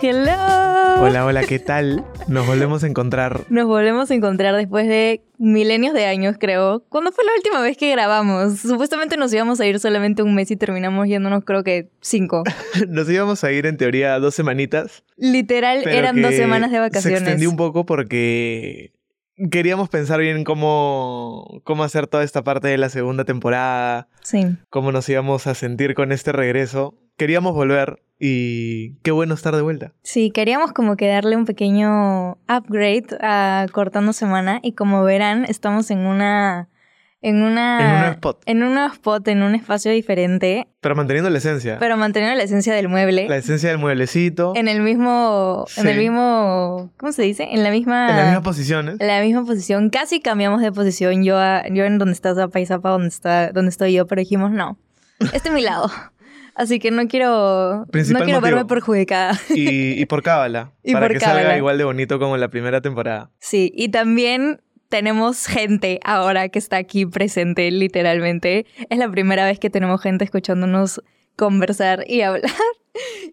Hello. Hola, hola, ¿qué tal? Nos volvemos a encontrar. Nos volvemos a encontrar después de milenios de años, creo. ¿Cuándo fue la última vez que grabamos? Supuestamente nos íbamos a ir solamente un mes y terminamos yéndonos, creo que cinco. Nos íbamos a ir en teoría dos semanitas. Literal, eran dos semanas de vacaciones. Se extendió un poco porque queríamos pensar bien cómo, cómo hacer toda esta parte de la segunda temporada, Sí. cómo nos íbamos a sentir con este regreso. Queríamos volver y qué bueno estar de vuelta. Sí, queríamos como que darle un pequeño upgrade a Cortando Semana y como verán, estamos en una... En una... En un spot. En un spot, en un espacio diferente, Pero manteniendo la esencia. pero manteniendo la esencia del mueble. La esencia del mueblecito. En el mismo... En el Sí. mismo... ¿Cómo se dice? En la misma... en las mismas posiciones. en la misma posición. Casi cambiamos de posición. Yo, a- yo en donde está Zapa y Zapa donde, está, donde estoy yo, pero dijimos no. Este es mi lado. Así que no quiero, no quiero verme perjudicada. Y, y por cábala. Y para por que salga cábala. igual de bonito como en la primera temporada. Sí, y también tenemos gente ahora que está aquí presente, literalmente. Es la primera vez que tenemos gente escuchándonos conversar y hablar.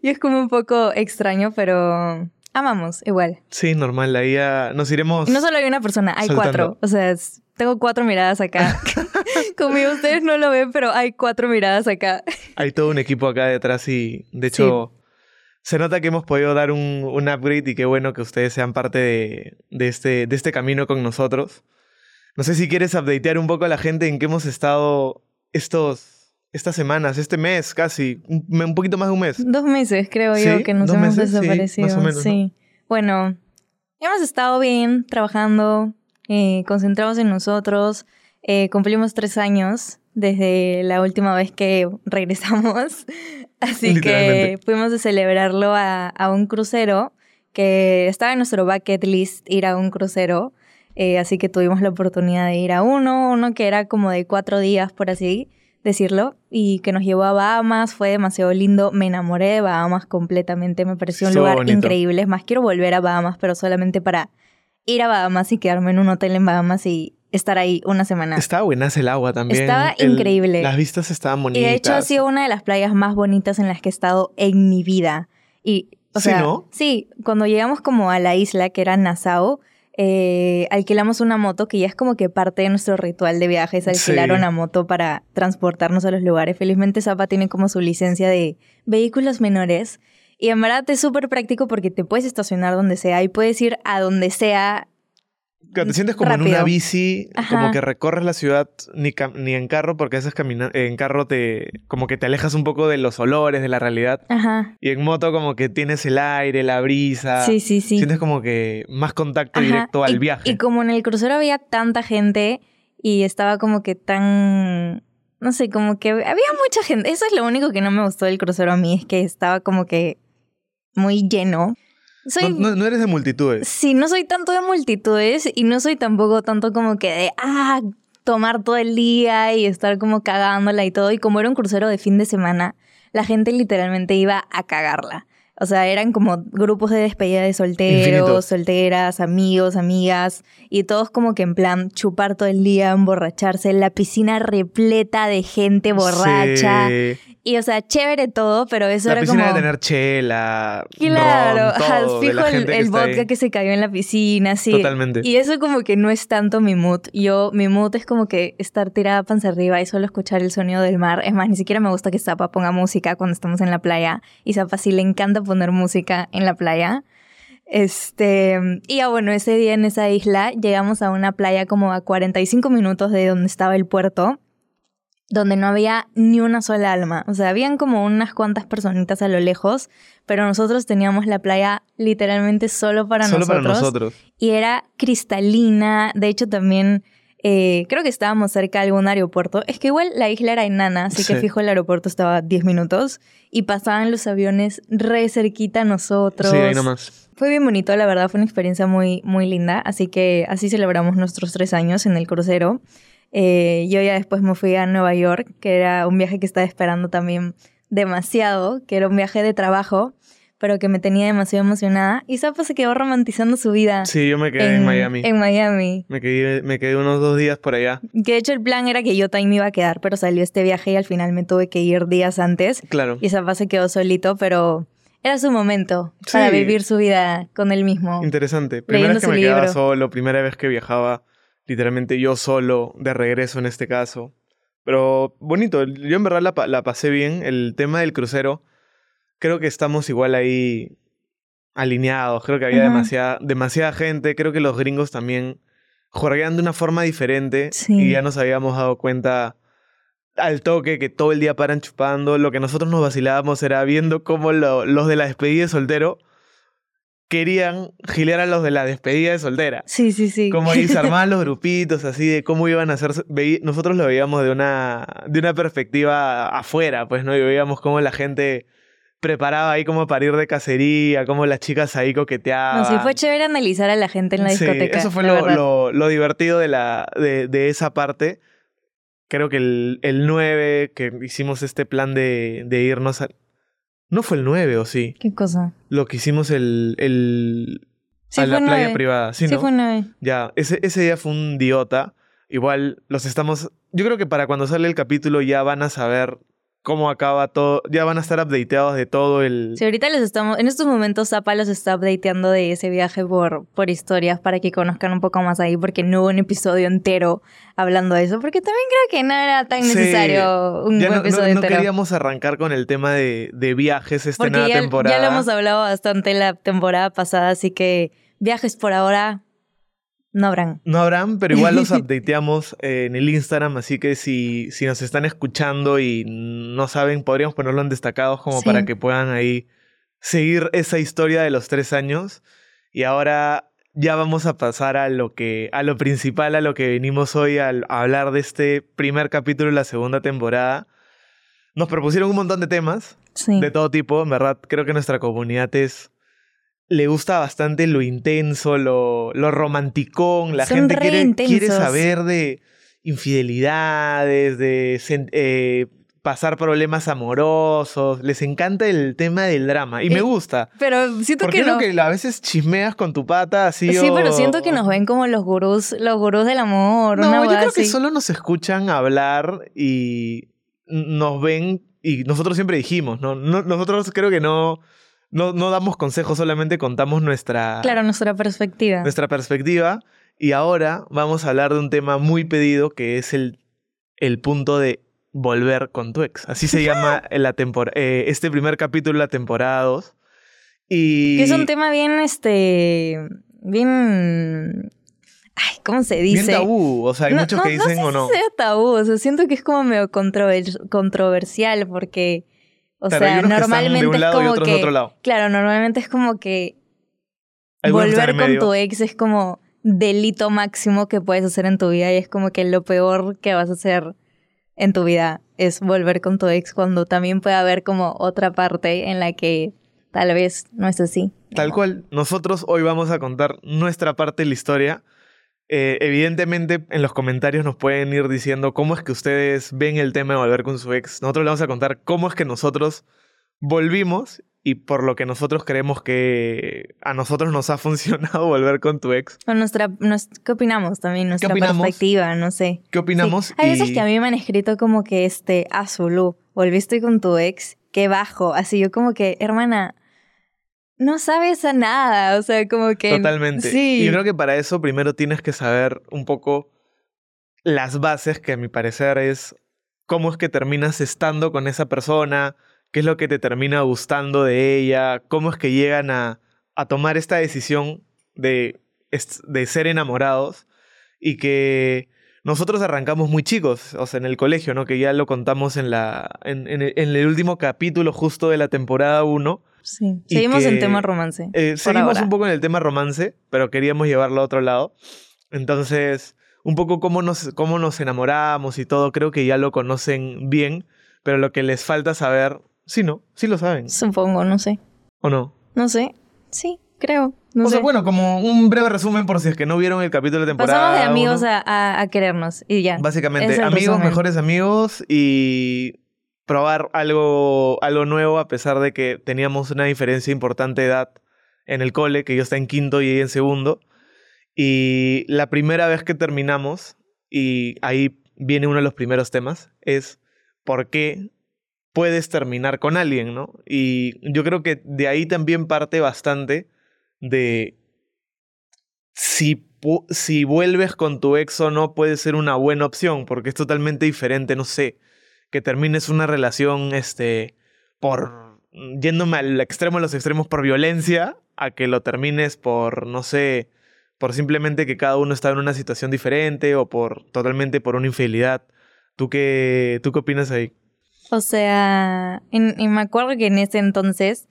Y es como un poco extraño, pero amamos igual. Sí, normal. Ahí ya nos iremos. No solo hay una persona, hay Soltando. cuatro. O sea, es- tengo cuatro miradas acá. Conmigo ustedes no lo ven, pero hay cuatro miradas acá. Hay todo un equipo acá detrás y de hecho se nota que hemos podido dar un, un upgrade y qué bueno que ustedes sean parte de, de este, de este camino con nosotros. No sé si quieres updatear un poco a la gente en qué hemos estado estos, estas semanas, este mes casi, un, poquito más de un mes. Dos meses, creo yo, ¿Sí? que nos ¿Dos hemos meses? Sí, desaparecido. más o menos, ¿no? Sí. Bueno, hemos estado bien trabajando, eh, concentrados en nosotros. Eh, cumplimos tres años desde la última vez que regresamos. Así que fuimos a celebrarlo a, a un crucero que estaba en nuestro bucket list ir a un crucero. Eh, así que tuvimos la oportunidad de ir a uno, uno que era como de cuatro días, por así decirlo, y que nos llevó a Bahamas. Fue demasiado lindo. Me enamoré de Bahamas completamente. Me pareció un Estuvo lugar bonito. increíble. Es más, quiero volver a Bahamas, pero solamente para ir a Bahamas y quedarme en un hotel en Bahamas y estar ahí una semana. Estaba buenas el agua también. Estaba El- increíble. Las vistas estaban Y bonitas. de hecho ha sido una de las playas más bonitas en las que he estado en mi vida. Y, o Sí, sea, ¿no? sí, cuando llegamos como a la isla, que era Nassau, eh, alquilamos una moto, que ya es como que parte de nuestro ritual de viajes, alquilar Sí. una moto para transportarnos a los lugares. Felizmente Zapa tiene como su licencia de vehículos menores. Y en verdad es súper práctico porque te puedes estacionar donde sea y puedes ir a donde sea. Te sientes como en una bici, como que recorres la ciudad ni, ni en carro, porque a veces en carro te como que te alejas un poco de los olores, de la realidad. Ajá. Y en moto como que tienes el aire, la brisa. Sí, sí, sí. Sientes como que más contacto Ajá, directo al y, viaje. Y como en el crucero había tanta gente y estaba como que tan... No sé, como que había mucha gente. Eso es lo único que no me gustó del crucero a mí, es que estaba como que muy lleno. Soy... no, no- no eres de multitudes. Sí, no soy tanto de multitudes y no soy tampoco tanto como que de, ah, tomar todo el día y estar como cagándola y todo. Y como era un crucero de fin de semana, la gente literalmente iba a cagarla. O sea, eran como grupos de despedida de solteros, solteras, amigos, amigas, y todos como que en plan chupar todo el día, emborracharse, la piscina repleta de gente borracha. Sí. Y o sea, chévere todo, pero eso La era piscina como... de tener chela, Claro, ron, todo, fijo la el, que ahí. vodka que se cayó en la piscina, sí. Totalmente. Y eso como que no es tanto mi mood. Yo, mi mood es como que estar tirada panza arriba y solo escuchar el sonido del mar. Es más, ni siquiera me gusta que Zapa ponga música cuando estamos en la playa. Y Zapa sí le encanta poner música en la playa. Este, y ya bueno, ese día en esa isla llegamos a una playa como a 45 minutos de donde estaba el puerto, donde no había ni una sola alma. O sea, habían como unas cuantas personitas a lo lejos, pero nosotros teníamos la playa literalmente solo para Solo nosotros. para nosotros. Y era cristalina. De hecho, también eh, creo que estábamos cerca de algún aeropuerto. Es que igual la isla era enana, así que fijo el aeropuerto estaba a 10 minutos. Y pasaban los aviones re cerquita a nosotros. Sí, ahí nomás. Fue bien bonito, la verdad, fue una experiencia muy, muy linda. Así que así celebramos nuestros tres años en el crucero. Eh, yo ya después me fui a Nueva York, que era un viaje que estaba esperando también demasiado, que era un viaje de trabajo, pero que me tenía demasiado emocionada. Y Zapa se quedó romantizando su vida Sí, yo me quedé en, Miami. En Miami. Me, quedé, me quedé unos dos días por allá. Que de hecho el plan era que yo también me iba a quedar, pero salió este viaje y al final me tuve que ir días antes. Claro. Y Zapa se quedó solito, pero era su momento para Sí. vivir su vida con él mismo. Interesante. Primera vez que me quedaba solo, primera vez que viajaba literalmente yo solo, de regreso en este caso. Pero bonito, yo en verdad la pasé bien. El tema del crucero, creo que estamos igual ahí alineados. Creo que había demasiada, demasiada gente. Creo que los gringos también juegan de una forma diferente. Sí. Y ya nos habíamos dado cuenta al toque que todo el día paran chupando. Lo que nosotros nos vacilábamos era viendo cómo lo- los de la despedida de soltero querían gilear a los de la despedida de soltera. Sí, sí, sí. Como armaban los grupitos así de cómo iban a hacer. Nosotros lo veíamos de una, de una perspectiva afuera, pues, ¿no? Y veíamos cómo la gente preparaba ahí como para ir de cacería, cómo las chicas ahí coqueteaban. No, sí, fue chévere analizar a la gente en la Sí, discoteca. eso fue lo, lo- lo divertido de, la, de, de esa parte. Creo que el, el 9, que hicimos este plan de, de irnos a... No fue el 9, ¿o sí? ¿Qué cosa? Lo que hicimos el... el Sí, a la playa privada, ¿sí, Sí, no? fue nueve. Ya, ese, ese día fue un idiota. Igual los estamos... Yo creo que para cuando sale el capítulo ya van a saber cómo acaba todo. Ya van a estar updateados de todo el... Sí, ahorita los estamos, en estos momentos Zapa los está updateando de ese viaje por, por historias para que conozcan un poco más ahí, porque no hubo un episodio entero hablando de eso, porque también creo que no era tan Sí, necesario un Ya no, no- episodio no entero. queríamos arrancar con el tema de, de viajes esta porque nueva ya, temporada. ya lo hemos hablado bastante la temporada pasada, así que viajes por ahora no habrán. No habrán, pero igual los updateamos eh, en el Instagram, así que si, si nos están escuchando y no saben, podríamos ponerlo en destacados como Sí. para que puedan ahí seguir esa historia de los tres años. Y ahora ya vamos a pasar a lo que, a lo principal, a lo que venimos hoy al- a hablar de este primer capítulo de la segunda temporada. Nos propusieron un montón de temas Sí. de todo tipo, en verdad creo que nuestra comunidad es le gusta bastante lo intenso, lo, lo romanticón, la Son gente re quiere, quiere saber de infidelidades, de eh, pasar problemas amorosos, les encanta el tema del drama y me Eh, gusta. Pero siento Porque que no. que a veces chismeas con tu pata así Sí, o- pero siento que nos ven como los gurús, los gurús del amor. No, yo creo que solo nos escuchan hablar y nos ven y nosotros siempre dijimos, ¿no? No- nosotros creo que no, no, no damos consejos, solamente contamos nuestra, Claro, nuestra perspectiva. nuestra perspectiva y ahora vamos a hablar de un tema muy pedido que es el, el punto de volver con tu ex. Así se llama la tempor- eh, este primer capítulo de la temporada 2. Y Que es un tema bien, este, bien, ay, ¿cómo se dice? bien tabú, o sea, hay No- muchos no- que no dicen sé o no. si sea tabú, o sea, siento que es como medio controver- controversial porque, o Claro, sea, que de normalmente un lado es y como de que, otro lado. claro, normalmente es como que volver con tu ex es como delito máximo que puedes hacer en tu vida y es como que lo peor que vas a hacer en tu vida es volver con tu ex cuando también puede haber como otra parte en la que tal vez no es así. Tal ¿no? cual, nosotros hoy vamos a contar nuestra parte de la historia. Eh, evidentemente, en los comentarios nos pueden ir diciendo cómo es que ustedes ven el tema de volver con su ex. Nosotros les vamos a contar cómo es que nosotros volvimos y por lo que nosotros creemos que a nosotros nos ha funcionado volver con tu ex. O nuestra, nos- ¿Qué opinamos también? Nuestra opinamos? perspectiva, no sé. ¿Qué opinamos? Sí. Hay veces Y- que a mí me han escrito como que este, Zulu, volviste con tu ex, qué bajo. Así yo como que, hermana, no sabes a nada. O sea, como que. Totalmente. Sí. Y yo creo que para eso primero tienes que saber un poco las bases, que a mi parecer es cómo es que terminas estando con esa persona, qué es lo que te termina gustando de ella, cómo es que llegan a, a tomar esta decisión de, de ser enamorados y que nosotros arrancamos muy chicos, o sea, en el colegio, ¿no? Que ya lo contamos en, la, en, en el, en el último capítulo justo de la temporada 1. Sí. Seguimos en que- tema romance. Eh, seguimos ahora. un poco en el tema romance, pero queríamos llevarlo a otro lado. Entonces, un poco cómo nos, cómo nos enamoramos y todo, creo que ya lo conocen bien, pero lo que les falta saber, sí, ¿no? Sí lo saben, Supongo, no sé. ¿o no? No sé. Sí, creo. No o sé. sea, bueno, como un breve resumen por si es que no vieron el capítulo de temporada. Pasamos de amigos a, a- a querernos y ya. Básicamente, amigos, resumen. mejores amigos y probar algo, algo nuevo a pesar de que teníamos una diferencia importante de edad en el cole, que yo estaba en quinto y ella en segundo. Y la primera vez que terminamos, y ahí viene uno de los primeros temas, es por qué puedes terminar con alguien, ¿no? Y yo creo que de ahí también parte bastante de si, si vuelves con tu ex o no puede ser una buena opción, porque es totalmente diferente, no sé, que termines una relación, este, por, yéndome al extremo de los extremos por violencia, a que lo termines por, no sé, por simplemente que cada uno está en una situación diferente o por totalmente por una infidelidad. ¿Tú qué, tú qué opinas ahí? O sea, me acuerdo que en ese entonces,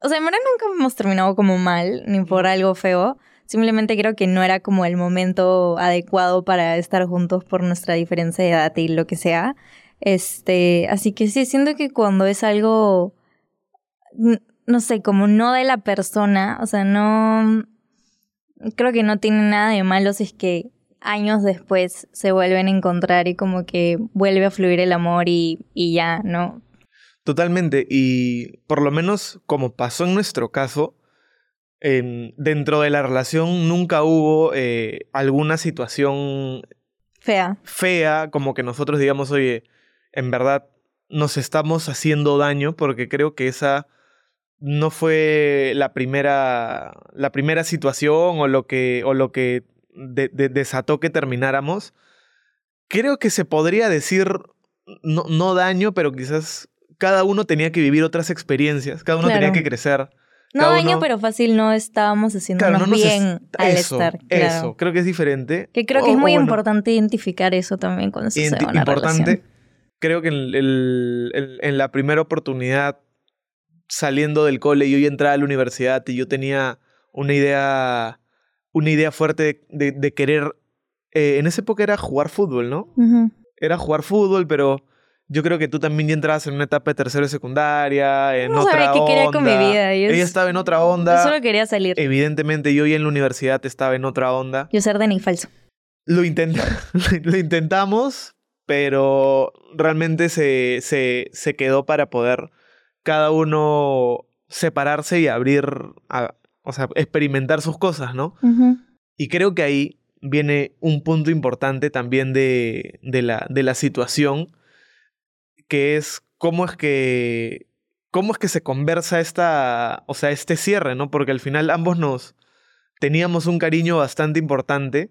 o sea, en verdad nunca hemos terminado como mal, ni por algo feo. Simplemente creo que no era como el momento adecuado para estar juntos por nuestra diferencia de edad y lo que sea. Este, así que sí, siento que cuando es algo, no sé, como no de la persona, o sea, no, creo que no tiene nada de malo si es que años después se vuelven a encontrar y como que vuelve a fluir el amor y, y ya, ¿no? Totalmente, y por lo menos como pasó en nuestro caso, dentro de la relación nunca hubo eh, alguna situación fea. Fea, como que nosotros digamos, oye, en verdad nos estamos haciendo daño, porque creo que esa no fue la primera, la primera situación o lo que, o lo que desató que termináramos. Creo que se podría decir, no, no daño, pero quizás cada uno tenía que vivir otras experiencias, cada uno tenía que crecer. No daño, pero fácil no estábamos haciendo bien al estar. Eso, creo que es diferente. Que creo que es muy importante identificar eso también cuando se hace una importante, creo que en, la primera oportunidad saliendo del cole, yo ya entraba a la universidad y yo tenía una idea, una idea fuerte de, querer... Eh, en esa época era jugar fútbol, ¿no? Era jugar fútbol, pero yo creo que tú también ya entrabas en una etapa de tercero y secundaria, en no otra qué quería con mi vida. Ella estaba en otra onda. Yo solo quería salir. Evidentemente, yo ya en la universidad estaba en otra onda. Yo ser de falso. Lo, lo intentamos, pero realmente se, se, se, quedó para poder cada uno separarse y abrir, o sea, experimentar sus cosas, ¿no? Y creo que ahí viene un punto importante también de, de, la, de la situación que es cómo es que cómo es que se conversa esta, o sea, este cierre, ¿no? Porque al final ambos nos teníamos un cariño bastante importante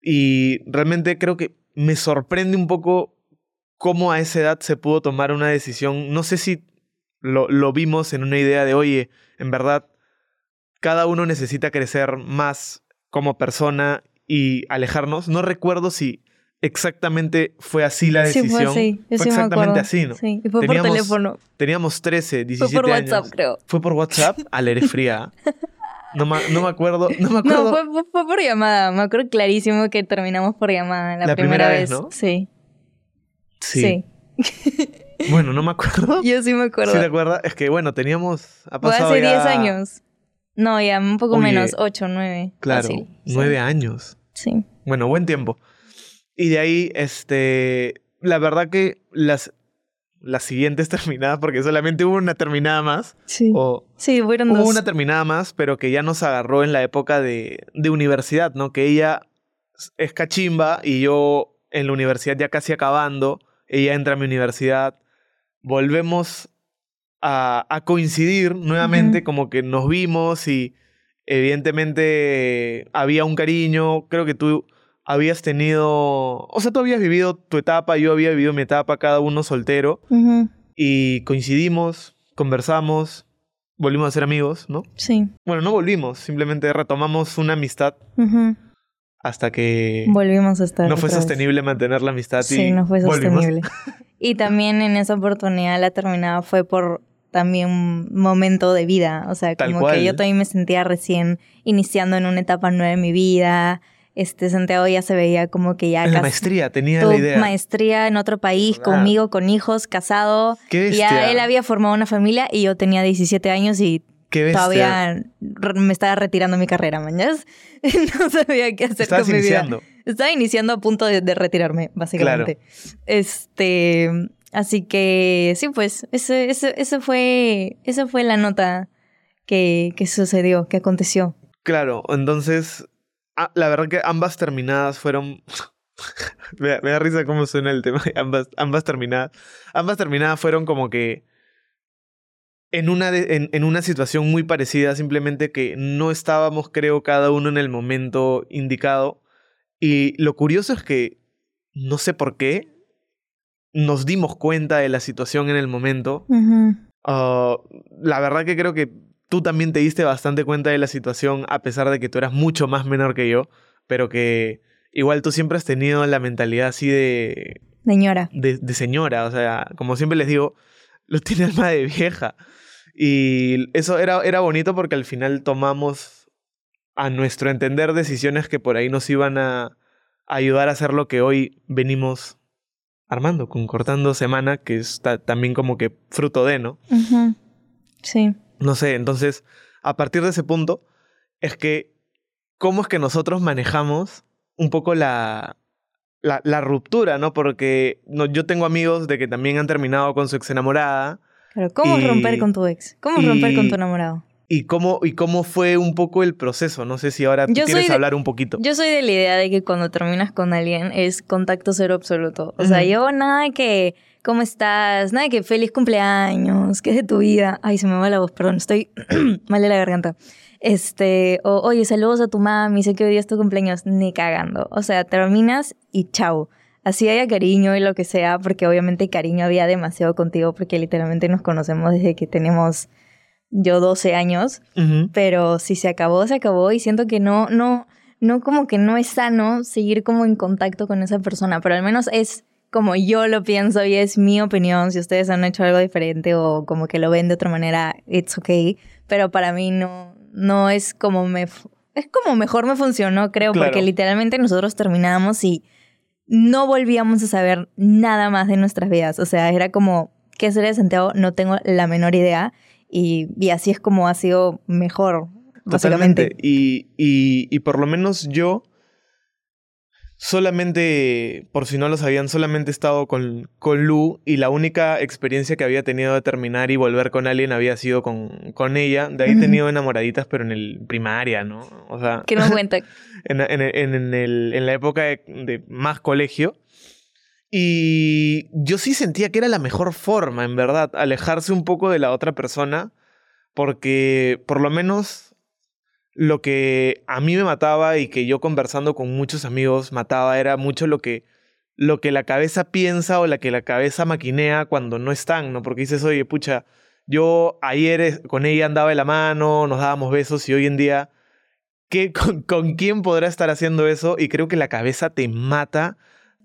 y realmente creo que me sorprende un poco cómo a esa edad se pudo tomar una decisión. No sé si lo, lo vimos en una idea de, oye, en verdad, cada uno necesita crecer más como persona y alejarnos. No recuerdo si exactamente fue así la decisión. Sí, fue así. fue exactamente así, ¿no? Sí, y fue por teléfono. Teníamos 13, 17 Fue por WhatsApp, creo. Fue por WhatsApp. Al eres fría. No me, no me acuerdo. No, me acuerdo. no fue, fue, por llamada. Me acuerdo clarísimo que terminamos por llamada la, primera, vez, ¿no? Sí. Sí. bueno, no me acuerdo. Yo sí me acuerdo. ¿Sí te acuerdas? Es que, bueno, teníamos... Ha pasado hace 10 años. No, ya un poco menos. 8, 9. Claro, 9 años. Sí. Bueno, buen tiempo. Y de ahí, este, la verdad que las, las siguientes terminadas, porque solamente hubo una terminada más. Sí. O, sí, fueron hubo dos. una terminada más, pero que ya nos agarró en la época de, de universidad, ¿no? Que ella es cachimba y yo en la universidad ya casi acabando, ella entra a mi universidad, volvemos a, a coincidir nuevamente, como que nos vimos y evidentemente había un cariño, creo que tú habías tenido, o sea, tú habías vivido tu etapa, yo había vivido mi etapa, cada uno soltero, y coincidimos, conversamos, volvimos a ser amigos, ¿no? Sí. Bueno, no volvimos, simplemente retomamos una amistad hasta que... Volvimos a estar. No fue sostenible mantener la amistad. Sí, no fue sostenible. y también en esa oportunidad la terminada fue por también un momento de vida, o sea, como que yo también me sentía recién iniciando en una etapa nueva de mi vida, este Santiago ya se veía como que ya en la maestría tenía la idea. maestría en otro país conmigo con hijos casado. ¿Qué ya él había formado una familia y yo tenía 17 años y todavía me estaba retirando mi carrera mañas no sabía qué hacer con mi vida. estaba iniciando a punto de, retirarme básicamente. Este así que sí pues ese, ese, fue esa fue la nota que, que sucedió que aconteció. Claro entonces Ah, la verdad que ambas terminadas fueron, me, da, risa cómo suena el tema. Ambas, ambas terminadas. Ambas terminadas fueron como que. En una, en, en una situación muy parecida, simplemente que no estábamos, creo, cada uno en el momento indicado. Y lo curioso es que, no sé por qué, nos dimos cuenta de la situación en el momento. Ah, la verdad que creo que tú también te diste bastante cuenta de la situación, a pesar de que tú eras mucho más menor que yo, pero que igual tú siempre has tenido la mentalidad así de... Señora. De, de señora, o sea, como siempre les digo, lo tiene alma de vieja. Y eso era, era bonito porque al final tomamos a nuestro entender decisiones que por ahí nos iban a ayudar a hacer lo que hoy venimos armando, con Cortando Semana, que está también como que fruto de, ¿no? Sí. No sé, entonces, a partir de ese punto, es que, ¿cómo es que nosotros manejamos un poco la, la, ruptura, ¿no? Porque no, yo tengo amigos de que también han terminado con su ex enamorada. Pero, ¿cómo romper con tu ex? ¿Cómo romper con tu enamorado? ¿Y cómo, ¿Y cómo fue un poco el proceso? No sé si ahora tú quieres hablar un poquito. Yo soy de la idea de que cuando terminas con alguien es contacto cero absoluto. O sea, yo nada que ¿cómo estás? Nada que feliz cumpleaños, ¿qué es de tu vida? Ay, se me va la voz, perdón, estoy mal de la garganta. Este, o, oye, saludos a tu mami, sé que hoy día es tu cumpleaños, ni cagando. O sea, terminas y chao. Así haya cariño y lo que sea, porque obviamente cariño había demasiado contigo, porque literalmente nos conocemos desde que tenemos yo 12 años, pero si se acabó, se acabó y siento que no, no, no como que no es sano seguir como en contacto con esa persona, pero al menos es como yo lo pienso y es mi opinión. Si ustedes han hecho algo diferente o como que lo ven de otra manera, it's okay. Pero para mí no, no es como me... Es como mejor me funcionó, creo, porque literalmente nosotros terminamos y no volvíamos a saber nada más de nuestras vidas. O sea, era como, ¿qué hacer de Santiago? No tengo la menor idea. Y, y así es como ha sido mejor, básicamente. Y, y, y por lo menos yo solamente, por si no lo sabían, solamente he estado con, con Lu y la única experiencia que había tenido de terminar y volver con alguien había sido con, con ella. De ahí he tenido enamoraditas, pero en el primaria, ¿no? O sea... Que no cuenta. en, en, en, el, en la época de, más colegio. Y yo sí sentía que era la mejor forma, en verdad, alejarse un poco de la otra persona, porque por lo menos lo que a mí me mataba y que yo conversando con muchos amigos mataba era mucho lo que, lo que la cabeza piensa o la que la cabeza maquinea cuando no están, ¿no? Porque dices, oye, pucha, yo ayer con ella andaba de la mano, nos dábamos besos y hoy en día, ¿qué, con, quién podrá estar haciendo eso? Y creo que la cabeza te mata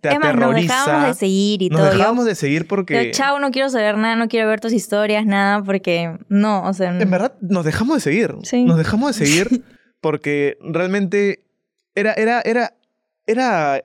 te aterroriza. Nos dejábamos de seguir y nos todo. Nos dejábamos de seguir porque... chao, no quiero saber nada, no quiero ver tus historias, nada, porque no, o sea... En verdad, nos dejamos de seguir. Sí. Nos dejamos de seguir porque realmente era, era, era, era,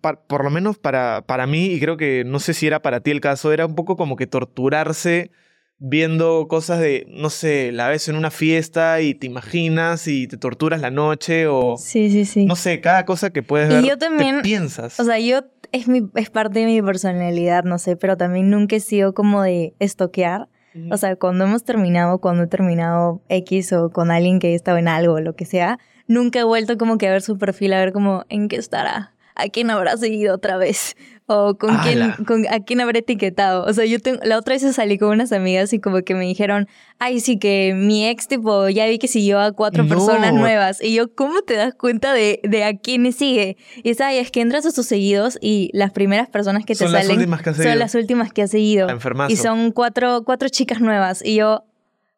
por lo menos para, para mí, y creo que no sé si era para ti el caso, era un poco como que torturarse viendo cosas de, no sé, la ves en una fiesta y te imaginas y te torturas la noche o... Sí, sí, sí. No sé, cada cosa que puedes ver, y yo también, piensas. O sea, yo es, mi, es parte de mi personalidad, no sé, pero también nunca he sido como de estoquear. O sea, cuando hemos terminado, cuando he terminado X o con alguien que he estado en algo o lo que sea, nunca he vuelto como que a ver su perfil, a ver como en qué estará a quién habrá seguido otra vez o con quién, con, a quién habré etiquetado. O sea, yo tengo, la otra vez salí con unas amigas y como que me dijeron, ay, sí que mi ex tipo ya vi que siguió a cuatro personas nuevas. Y yo, ¿cómo te das cuenta de, de a quiénes sigue? Y es, ay, es que entras a sus seguidos y las primeras personas que te son salen son las últimas que ha seguido. Y son cuatro, cuatro chicas nuevas. Y yo,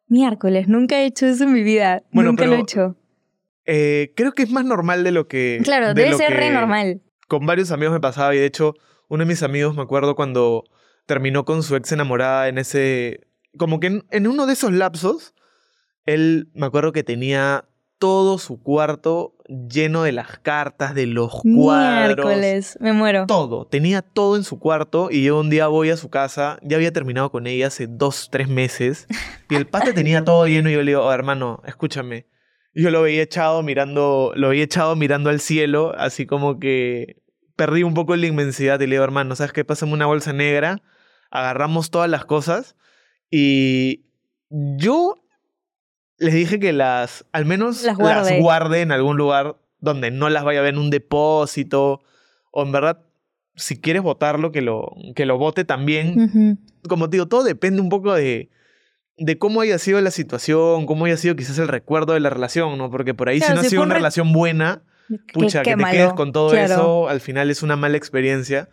miércoles, nunca he hecho eso en mi vida. nunca lo he hecho. Eh, creo que es más normal de lo que. Claro, debe ser re normal con varios amigos me pasaba y de hecho uno de mis amigos me acuerdo cuando terminó con su ex enamorada en ese... Como que en, uno de esos lapsos, él me acuerdo que tenía todo su cuarto lleno de las cartas, de los cuadros. Miércoles, me muero. Todo, tenía todo en su cuarto y yo un día voy a su casa, ya había terminado con ella hace dos, tres meses y el pate tenía todo lleno y yo le digo, oh, hermano, escúchame. Yo lo veía echado mirando, lo veía echado mirando al cielo, así como que perdí un poco la inmensidad y le digo, hermano, ¿sabes qué? Pásame una bolsa negra, agarramos todas las cosas y yo les dije que las, al menos las guarde. en algún lugar donde no las vaya a ver en un depósito o en verdad, si quieres votarlo, que lo, que lo vote también. Como te digo, todo depende un poco de, de cómo haya sido la situación, cómo haya sido quizás el recuerdo de la relación, ¿no? Porque por ahí Claro, si no ha si sido una re- relación buena, pucha, qué que te malo. quedes con todo Claro. eso, al final es una mala experiencia.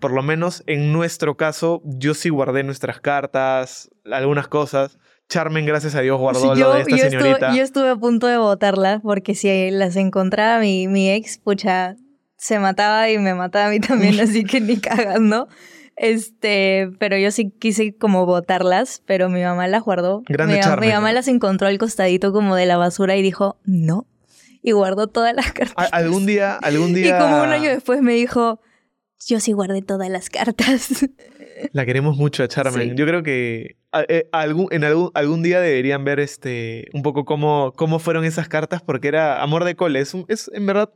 Por lo menos en nuestro caso, yo sí guardé nuestras cartas, algunas cosas. Charmen, gracias a Dios, guardó Sí, lo de esta yo señorita. Estuve, yo estuve a punto de votarla porque si las encontraba mi, mi ex, pucha, se mataba y me mataba a mí también, así que ni cagando. Este, pero yo sí quise como votarlas, pero mi mamá las guardó. Grande mi, mi mamá las encontró al costadito como de la basura y dijo, no. Y guardó todas las cartas. Algún día, algún Y día. como un año después me dijo, yo sí guardé todas las cartas. La queremos mucho a Charmen. Sí. Yo creo que eh, algún, en algún, algún día deberían ver este un poco cómo, cómo fueron esas cartas, porque era amor de cole. Es, un- es en verdad.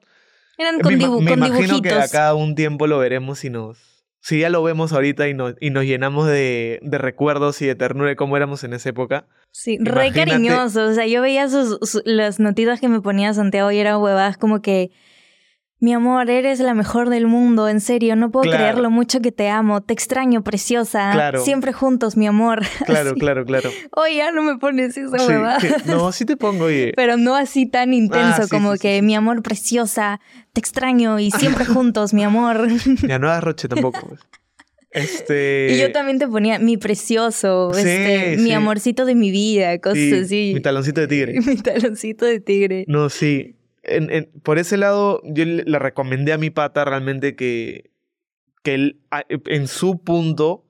Eran me, con, dibu- me con imagino dibujitos. que a un tiempo lo veremos y nos. Si ya lo vemos ahorita y nos, y nos llenamos de, de recuerdos y de ternura de cómo éramos en esa época. Sí, re Imagínate- cariñoso. O sea, yo veía sus, su- las notitas que me ponía Santiago y eran huevadas como que. Mi amor, eres la mejor del mundo, en serio, no puedo Claro. creer lo mucho que te amo, te extraño, preciosa. Claro. Siempre juntos, mi amor. Claro, Así. claro, claro. Oye, ya no me pones esa Sí, que- no, sí te pongo, oye. Pero no así tan intenso Ah, sí, como sí, que mi amor preciosa, te extraño y siempre juntos, mi amor. Ya no roche tampoco. pues. Este. y yo también te ponía mi precioso, Sí, este, mi amorcito de mi vida, cosas sí, así. Mi taloncito de tigre. mi taloncito de tigre. No, sí. En- en- por ese lado, yo le, recomendé a mi pata realmente que, que él, en su punto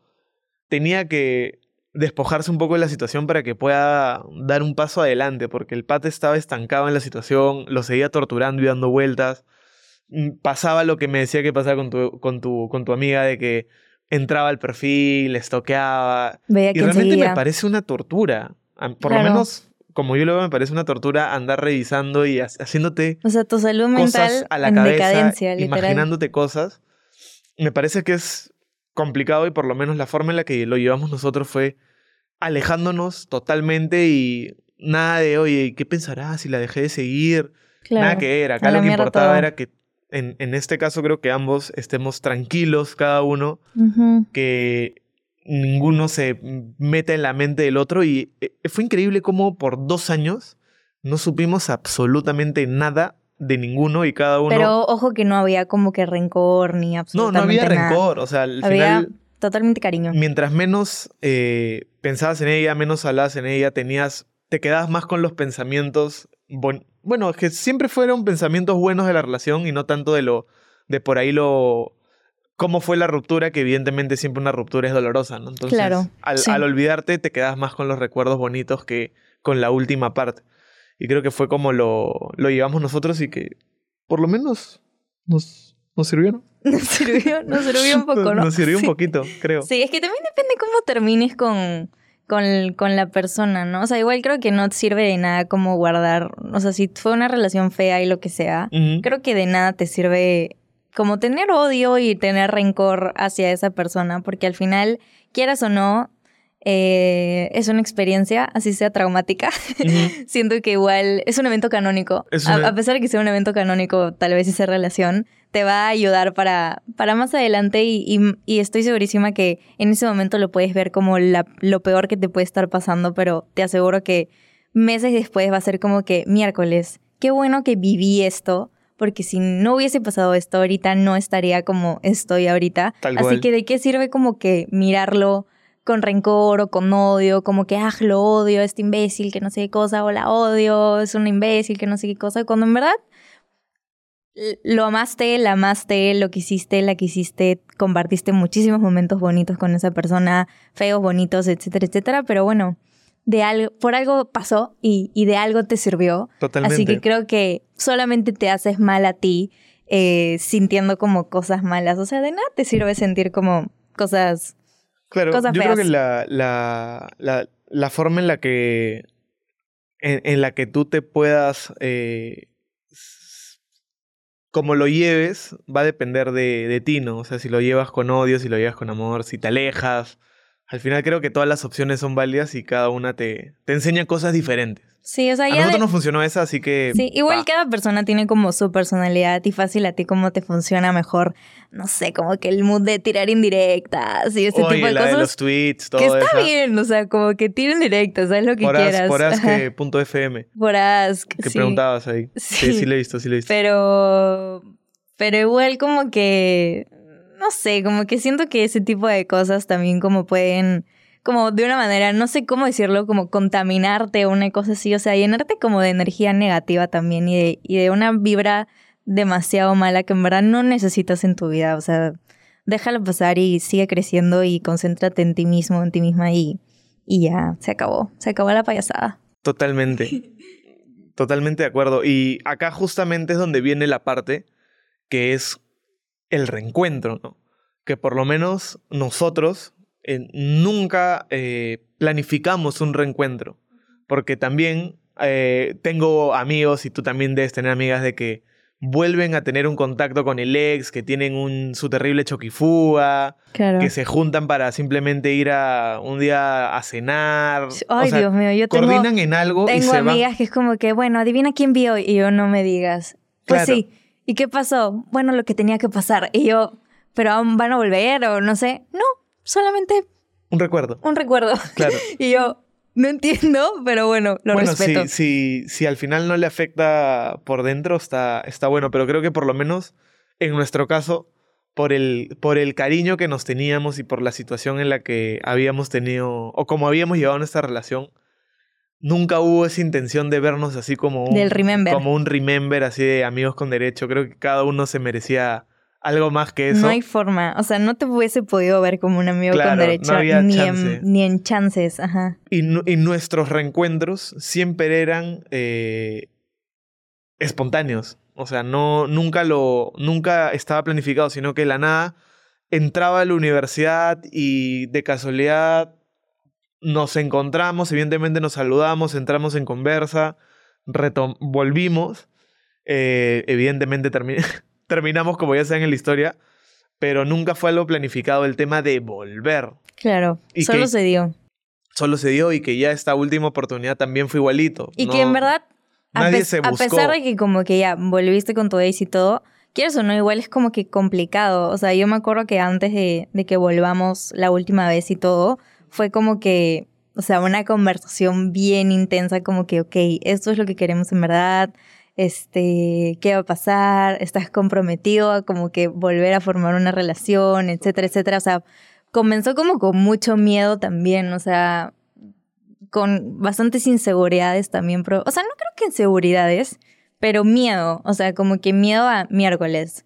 tenía que despojarse un poco de la situación para que pueda dar un paso adelante, porque el pata estaba estancado en la situación, lo seguía torturando y dando vueltas. Mm, Pasaba lo que me decía que pasaba con tu, con tu, con tu amiga, de que entraba al perfil, estoqueaba, Veía y realmente seguía. me parece una tortura. Por lo menos, como yo lo veo, me parece una tortura andar revisando y ha- haciéndote O sea, tu salud cosas mental a la en cabeza, decadencia, literal. imaginándote cosas. Me parece que es complicado y por lo menos la forma en la que lo llevamos nosotros fue alejándonos totalmente y nada de, oye, ¿qué pensará si la dejé de seguir? Claro. Nada que era. Acá lo que importaba todo. era que en, en este caso creo que ambos estemos tranquilos cada uno Ujú. que ninguno se meta en la mente del otro y eh, fue increíble cómo por dos años no supimos absolutamente nada de ninguno y cada uno... Pero ojo que no había como que rencor ni no, no absolutamente había nada. rencor, o sea, al Había final, totalmente cariño. mientras menos eh, pensabas en ella, menos hablabas en ella, tenías, te quedabas más con los pensamientos, bon- bueno, que siempre fueron pensamientos buenos de la relación y no tanto de lo, de por ahí lo, cómo fue la ruptura, que evidentemente siempre una ruptura es dolorosa, ¿no? Entonces, Claro, al, sí. al olvidarte te quedas más con los recuerdos bonitos que con la última parte. Y creo que fue como lo, lo llevamos nosotros y que por lo menos nos, nos sirvieron. Nos sirvió, nos sirvió un poco, ¿no? Nos sirvió Sí. un poquito, creo. Sí, es que también depende cómo termines con, con, con la persona, ¿no? O sea, igual creo que no te sirve de nada como guardar, o sea, si fue una relación fea y lo que sea, creo que de nada te sirve como tener odio y tener rencor hacia esa persona, porque al final, quieras o no, eh, es una experiencia, así sea traumática. Siento que igual es un evento canónico. Es A- pesar de que sea un evento canónico, tal vez esa relación te va a ayudar para, para más adelante y, y- y estoy segurísima que en ese momento lo puedes ver como la- lo peor que te puede estar pasando, pero te aseguro que meses después va a ser como que miércoles, qué bueno que viví esto. Porque si no hubiese pasado esto ahorita, no estaría como estoy ahorita. Tal Así cual. que de qué sirve como que mirarlo con rencor o con odio, como que, ah, lo odio, este imbécil, que no sé qué cosa, o la odio, es un imbécil, que no sé qué cosa, cuando en verdad lo amaste, la amaste, lo quisiste, la quisiste, compartiste muchísimos momentos bonitos con esa persona, feos, bonitos, etcétera, etcétera, pero bueno, de algo, por algo pasó y, y de algo te sirvió. Totalmente. Así que creo que solamente te haces mal a ti eh, sintiendo como cosas malas. O sea, de nada te sirve sentir como cosas Claro, Cosas yo creo que la, la, la, la forma en la que en, en la que tú te puedas eh, como lo lleves va a depender de, de ti, ¿no? O sea, si lo llevas con odio, si lo llevas con amor, si te alejas, Al final creo que todas las opciones son válidas y cada una te, te enseña cosas diferentes. Sí, o sea, A ya. nosotros de- nos funcionó esa, así que... Sí, igual cada persona tiene como su personalidad y fácil a ti cómo te funciona mejor, no sé, como que el mood de tirar indirectas y ese Oye, tipo de la de cosas. los tweets, todo que está bien, o sea, como que tira indirectas, haz lo que Por as- quieras. por as Ajá. que punto FM, Por Ask, que sí. preguntabas ahí. Sí. Sí. sí, lo he visto, sí lo he visto. Pero, pero igual como que, no sé, como que siento que ese tipo de cosas también como pueden, como de una manera, no sé cómo decirlo, como contaminarte o una cosa así, o sea, llenarte como de energía negativa también y de, y de una vibra demasiado mala que en verdad no necesitas en tu vida, o sea, déjalo pasar y sigue creciendo y concéntrate en ti mismo, en ti misma y, y ya, se acabó, se acabó la payasada. Totalmente. Totalmente de acuerdo. Y acá justamente es donde viene la parte que es el reencuentro, ¿no? Que por lo menos nosotros eh, nunca eh, planificamos un reencuentro. Porque también eh, tengo amigos, y tú también debes tener amigas, de que vuelven a tener un contacto con el ex, que tienen un, su terrible choquifuga, Claro. que se juntan para simplemente ir a un día a cenar. Ay, o sea, Dios mío, yo tengo... coordinan en algo y Tengo se van. amigas que es como que, bueno, adivina quién vio y yo no me digas. Pues Claro. sí. ¿Y qué pasó? Bueno, lo que tenía que pasar. Y yo, pero aún van a volver o no sé. No, solamente Un recuerdo. un recuerdo. Claro. y yo, no entiendo, pero bueno, lo bueno, respeto. si, si, si al final no le afecta por dentro, está, está bueno. Pero creo que por lo menos en nuestro caso, por el, por el cariño que nos teníamos y por la situación en la que habíamos tenido, o como habíamos llevado nuestra relación, nunca hubo esa intención de vernos así como un, Del remember. como un remember, así de amigos con derecho. Creo que cada uno se merecía algo más que eso. No hay forma. O sea, no te hubiese podido ver como un amigo Claro, con no derecho había ni, en, ni en chances. Ajá. Y, nu- y nuestros reencuentros siempre eran eh, espontáneos. O sea, no, nunca, lo, nunca estaba planificado, sino que de la nada entraba a la universidad y de casualidad nos encontramos, evidentemente nos saludamos, entramos en conversa, retom- volvimos, eh, evidentemente termi- terminamos como ya saben en la historia, pero nunca fue algo planificado el tema de volver Claro. Y Solo que- se dio. solo se dio y que ya esta última oportunidad también fue igualito. Y No- que en verdad, a, nadie pes- se a pesar de que como que ya volviste con tu ex y todo, quieres o no, igual es como que complicado. O sea, yo me acuerdo que antes de, de que volvamos la última vez y todo, fue como que, o sea, una conversación bien intensa, como que, ok, esto es lo que queremos en verdad. Este, ¿qué va a pasar? ¿Estás comprometido a como que volver a formar una relación, etcétera, etcétera? O sea, comenzó como con mucho miedo también, o sea, con bastantes inseguridades también. o sea, no creo que inseguridades, pero miedo. O sea, como que miedo a miércoles.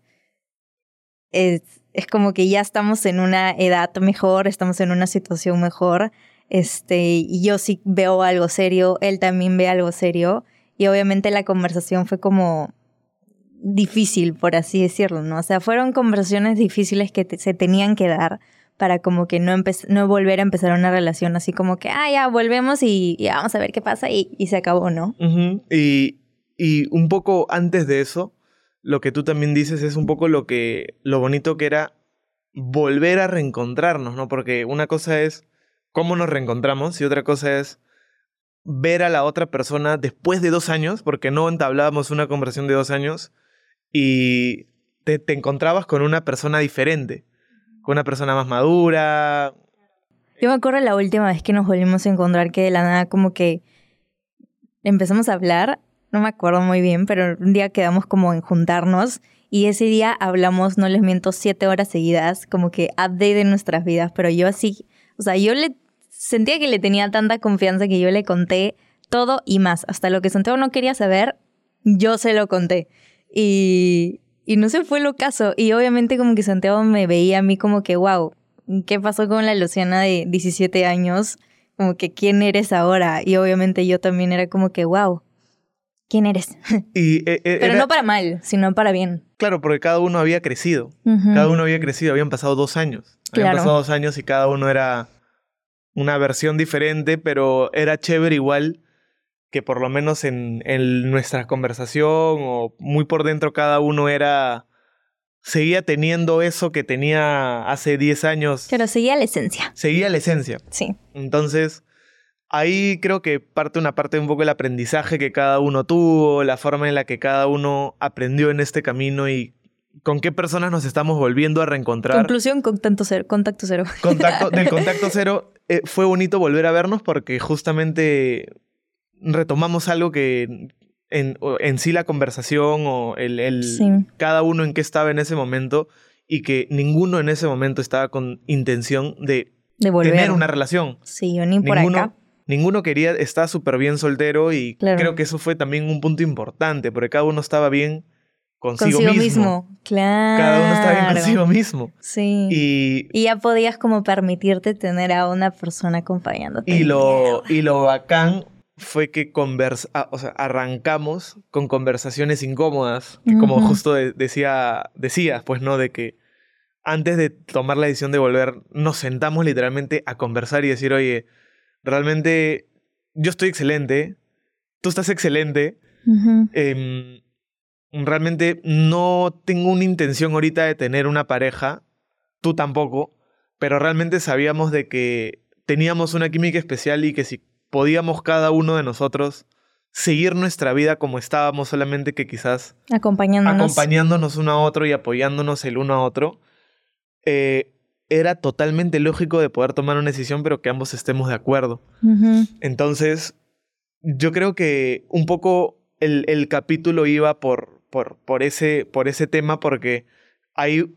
Es, es como que ya estamos en una edad mejor, estamos en una situación mejor. Este, y yo sí veo algo serio, él también ve algo serio. Y obviamente la conversación fue como difícil, por así decirlo, ¿no? O sea, fueron conversaciones difíciles que se tenían que dar para como que no, no volver a empezar una relación así como que, ah, ya volvemos y, y vamos a ver qué pasa y, y se acabó, ¿no? Y, y un poco antes de eso, lo que tú también dices es un poco lo que lo bonito que era volver a reencontrarnos, ¿no? Porque una cosa es cómo nos reencontramos y otra cosa es ver a la otra persona después de dos años, porque no entablábamos una conversación de dos años y te, encontrabas con una persona diferente, con una persona más madura. Yo me acuerdo la última vez que nos volvimos a encontrar que de la nada como que empezamos a hablar, no me acuerdo muy bien, pero un día quedamos como en juntarnos y ese día hablamos, no les miento, siete horas seguidas, como que update de nuestras vidas, pero yo así, o sea, yo le sentía que le tenía tanta confianza que yo le conté todo y más, hasta lo que Santiago no quería saber, yo se lo conté. Y, y no se fue lo caso. Y obviamente como que Santiago me veía a mí como que, wow, ¿qué pasó con la Luciana de 17 años? Como que, ¿quién eres ahora? Y obviamente yo también era como que, wow, ¿quién eres? Y, eh, eh, Pero era- no para mal, sino para bien. Claro, porque cada uno había crecido. Cada uno había crecido, habían pasado dos años. Habían pasado dos años y cada uno era una versión diferente, pero era chévere igual que por lo menos en, en nuestra conversación o muy por dentro cada uno era seguía teniendo eso que tenía hace 10 años. Pero seguía la esencia. Seguía la esencia. Sí. Entonces, ahí creo que parte una parte un poco el aprendizaje que cada uno tuvo, la forma en la que cada uno aprendió en este camino y con qué personas nos estamos volviendo a reencontrar. Conclusión, contacto cero. Contacto cero. Contacto, del contacto cero eh, fue bonito volver a vernos porque justamente retomamos algo que en, en sí la conversación o el, el cada uno en qué estaba en ese momento y que ninguno en ese momento estaba con intención de, tener una relación. Sí, yo ni por acá. Ninguno quería, estar súper bien soltero y creo que eso fue también un punto importante porque cada uno estaba bien consigo, mismo. Claro. Cada uno estaba bien consigo mismo. Sí. Y, ya podías como permitirte tener a una persona acompañándote. Y lo, y lo bacán fue que conversa, ah, o sea, arrancamos con conversaciones incómodas, que como justo decía, decías, pues no, de que antes de tomar la decisión de volver, nos sentamos literalmente a conversar y decir, oye, realmente yo estoy excelente, tú estás excelente, realmente no tengo una intención ahorita de tener una pareja, tú tampoco, pero realmente sabíamos de que teníamos una química especial y que si podíamos cada uno de nosotros seguir nuestra vida como estábamos, solamente que quizás acompañándonos, acompañándonos uno a otro y apoyándonos el uno a otro, eh, era totalmente lógico de poder tomar una decisión, pero que ambos estemos de acuerdo. Entonces, yo creo que un poco el, el capítulo iba por, por, por, ese, por ese tema porque hay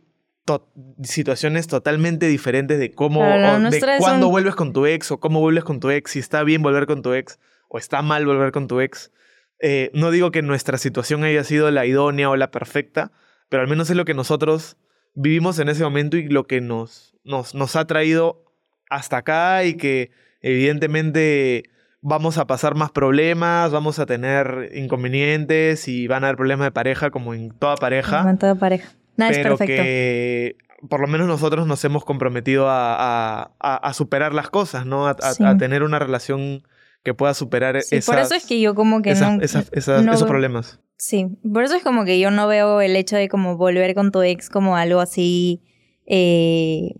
situaciones totalmente diferentes de cómo, de cuándo vuelves con tu ex o cómo vuelves con tu ex, si está bien volver con tu ex o está mal volver con tu ex. Eh, no digo que nuestra situación haya sido la idónea o la perfecta, pero al menos es lo que nosotros vivimos en ese momento y lo que nos, nos, nos ha traído hasta acá y que evidentemente vamos a pasar más problemas, vamos a tener inconvenientes y van a haber problemas de pareja como en toda pareja. Como en toda pareja. Nada pero es perfecto. que por lo menos nosotros nos hemos comprometido a, a, superar las cosas, ¿no? A, tener una relación que pueda superar sí, por eso es que yo como que no, esos problemas. Sí, por eso es como que yo no veo el hecho de como volver con tu ex como algo así... Eh,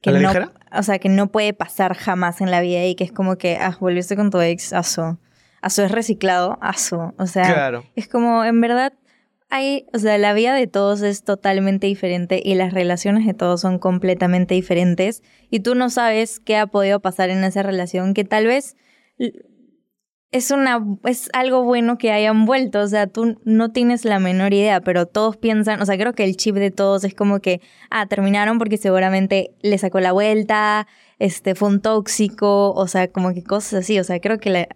que ¿A la ligera? o sea, que no puede pasar jamás en la vida y que es como que, ah, volviste con tu ex, aso. Aso es reciclado, aso. O sea, es como, en verdad, hay, o sea, la vida de todos es totalmente diferente y las relaciones de todos son completamente diferentes y tú no sabes qué ha podido pasar en esa relación que tal vez es una es algo bueno que hayan vuelto, o sea, tú no tienes la menor idea, pero todos piensan, o sea, creo que el chip de todos es como que ah, terminaron porque seguramente le sacó la vuelta, este fue un tóxico, o sea, como que cosas así, o sea, creo que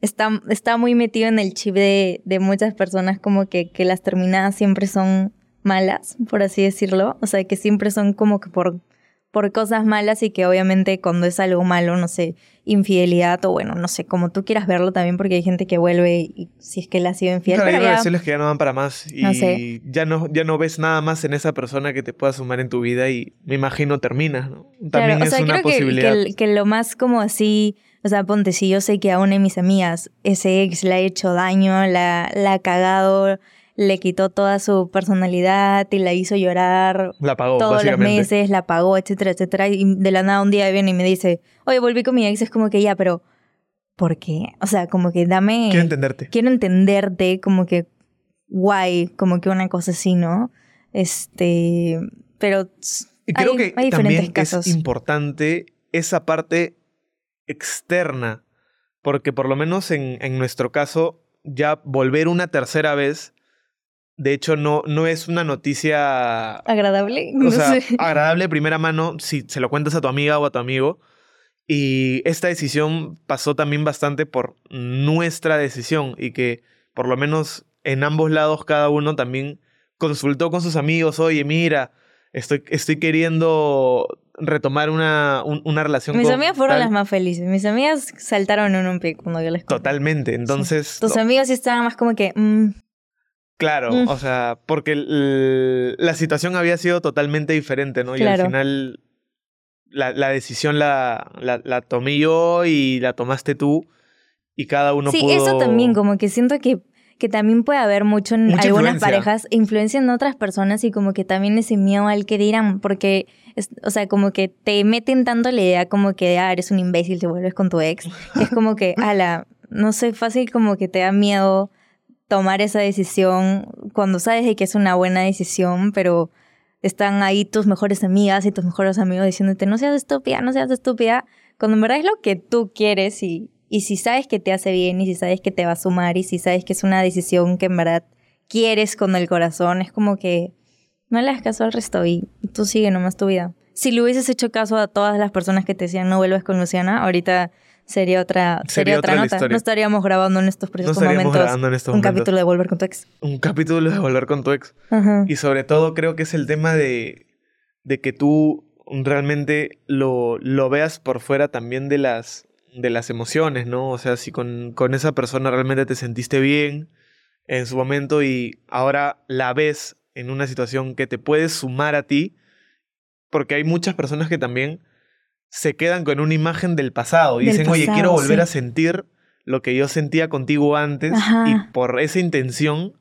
está, está muy metido en el chip de, de muchas personas como que, que las terminadas siempre son malas, por así decirlo, o sea, que siempre son como que por por cosas malas y que obviamente cuando es algo malo, no sé, infidelidad o bueno, no sé, como tú quieras verlo también porque hay gente que vuelve y si es que le ha sido infiel. Claro, hay relaciones que ya no van para más y ya, no, ya no ves nada más en esa persona que te pueda sumar en tu vida y me imagino terminas, ¿no? También es una posibilidad. Que, que, lo más como así, o sea, ponte, si yo sé que a una de mis amigas ese ex le ha hecho daño, la, la ha cagado, le quitó toda su personalidad y la hizo llorar la pagó, todos los meses, la pagó, etcétera, etcétera. Y de la nada un día viene y me dice, oye, volví con mi ex, es como que ya, pero ¿por qué? O sea, como que dame... Quiero entenderte. Quiero entenderte, como que guay, como que una cosa así, ¿no? Este, pero... Y creo que también es importante esa parte externa, porque por lo menos en, en nuestro caso, ya volver una tercera vez de hecho, no, no es una noticia... Agradable. O sea, agradable de primera mano si se lo cuentas a tu amiga o a tu amigo. Y esta decisión pasó también bastante por nuestra decisión y que por lo menos en ambos lados cada uno también consultó con sus amigos, oye, mira, estoy, estoy queriendo retomar una, una relación Mis amigas fueron las más felices. Mis amigas saltaron en un pie cuando yo les conté. Totalmente. Entonces. Tus amigos sí estaban más como que. Mm, Claro, mm. o sea, porque la situación había sido totalmente diferente, ¿no? Y al final la, la decisión la, la, la, tomé yo y la tomaste tú y cada uno sí, pudo... Sí, eso también, como que siento que, que también puede haber mucho en algunas parejas, influencia en otras personas y como que también ese miedo al que dirán, porque, o sea, como que te meten tanto la idea como que, ah, eres un imbécil, te vuelves con tu ex. es como que, ala, no sé, fácil como que te da miedo tomar esa decisión cuando sabes de que es una buena decisión, pero están ahí tus mejores amigas y tus mejores amigos diciéndote, no seas estúpida, no seas estúpida, cuando en verdad es lo que tú quieres y, y si sabes que te hace bien y si sabes que te va a sumar y si sabes que es una decisión que en verdad quieres con el corazón, es como que no le das caso al resto y tú sigue nomás tu vida. Si le hubieses hecho caso a todas las personas que te decían no vuelvas con Luciana, ahorita sería otra, sería, otra, nota. No estaríamos grabando en estos precisos momentos un capítulo de Volver con tu ex. Un capítulo de Volver con tu ex. Y sobre todo creo que es el tema de, de que tú realmente lo, lo veas por fuera también de las, de las emociones, ¿no? O sea, si con, con esa persona realmente te sentiste bien en su momento y ahora la ves en una situación que te puede sumar a ti, porque hay muchas personas que también se quedan con una imagen del pasado y dicen, oye, quiero volver a sentir lo que yo sentía contigo antes y por esa intención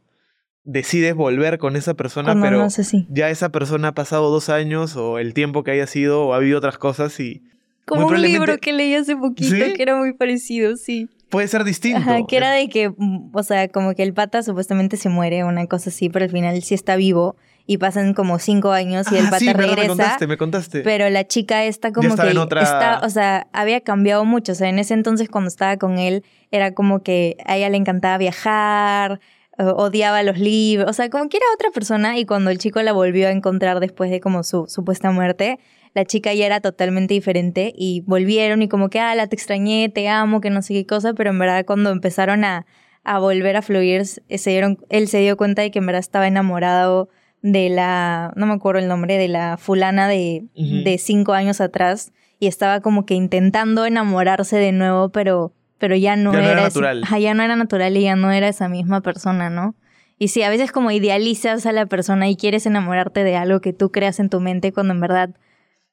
decides volver con esa persona, pero ya esa persona ha pasado dos años o el tiempo que haya sido o ha habido otras cosas y... Como un libro que leí hace poquito que era muy parecido, sí. Puede ser distinto. que era de que, mm, o sea, como que el pata supuestamente se muere, una cosa así, pero al final sí está vivo y pasan como cinco años y el ah, pata regresa. Me contaste, me contaste. Pero la chica está como que está, o sea, había cambiado mucho. O sea, en ese entonces cuando estaba con él, era como que a ella le encantaba viajar, odiaba los libros, o sea, como que era otra persona y cuando el chico la volvió a encontrar después de como su supuesta muerte, la chica ya era totalmente diferente y volvieron y como que, ah, la te extrañé, te amo, que no sé qué cosa, pero en verdad cuando empezaron a, a volver a fluir, se dieron, él se dio cuenta de que en verdad estaba enamorado de la, no me acuerdo el nombre, de la fulana de, de cinco años atrás y estaba como que intentando enamorarse de nuevo, pero pero ya no, era, natural. ya no era natural y ya no era esa misma persona, ¿no? Y sí, a veces como idealizas a la persona y quieres enamorarte de algo que tú creas en tu mente cuando en verdad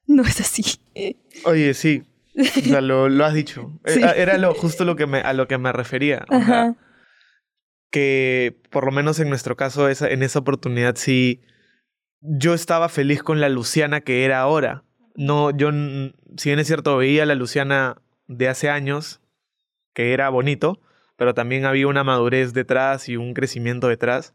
no es así. Oye, sí. O sea, lo, has dicho. Era lo, justo lo que me, a lo que me refería. Que por lo menos en nuestro caso, en esa oportunidad sí, yo estaba feliz con la Luciana que era ahora. No, yo, si bien es cierto, veía la Luciana de hace años, que era bonito, pero también había una madurez detrás y un crecimiento detrás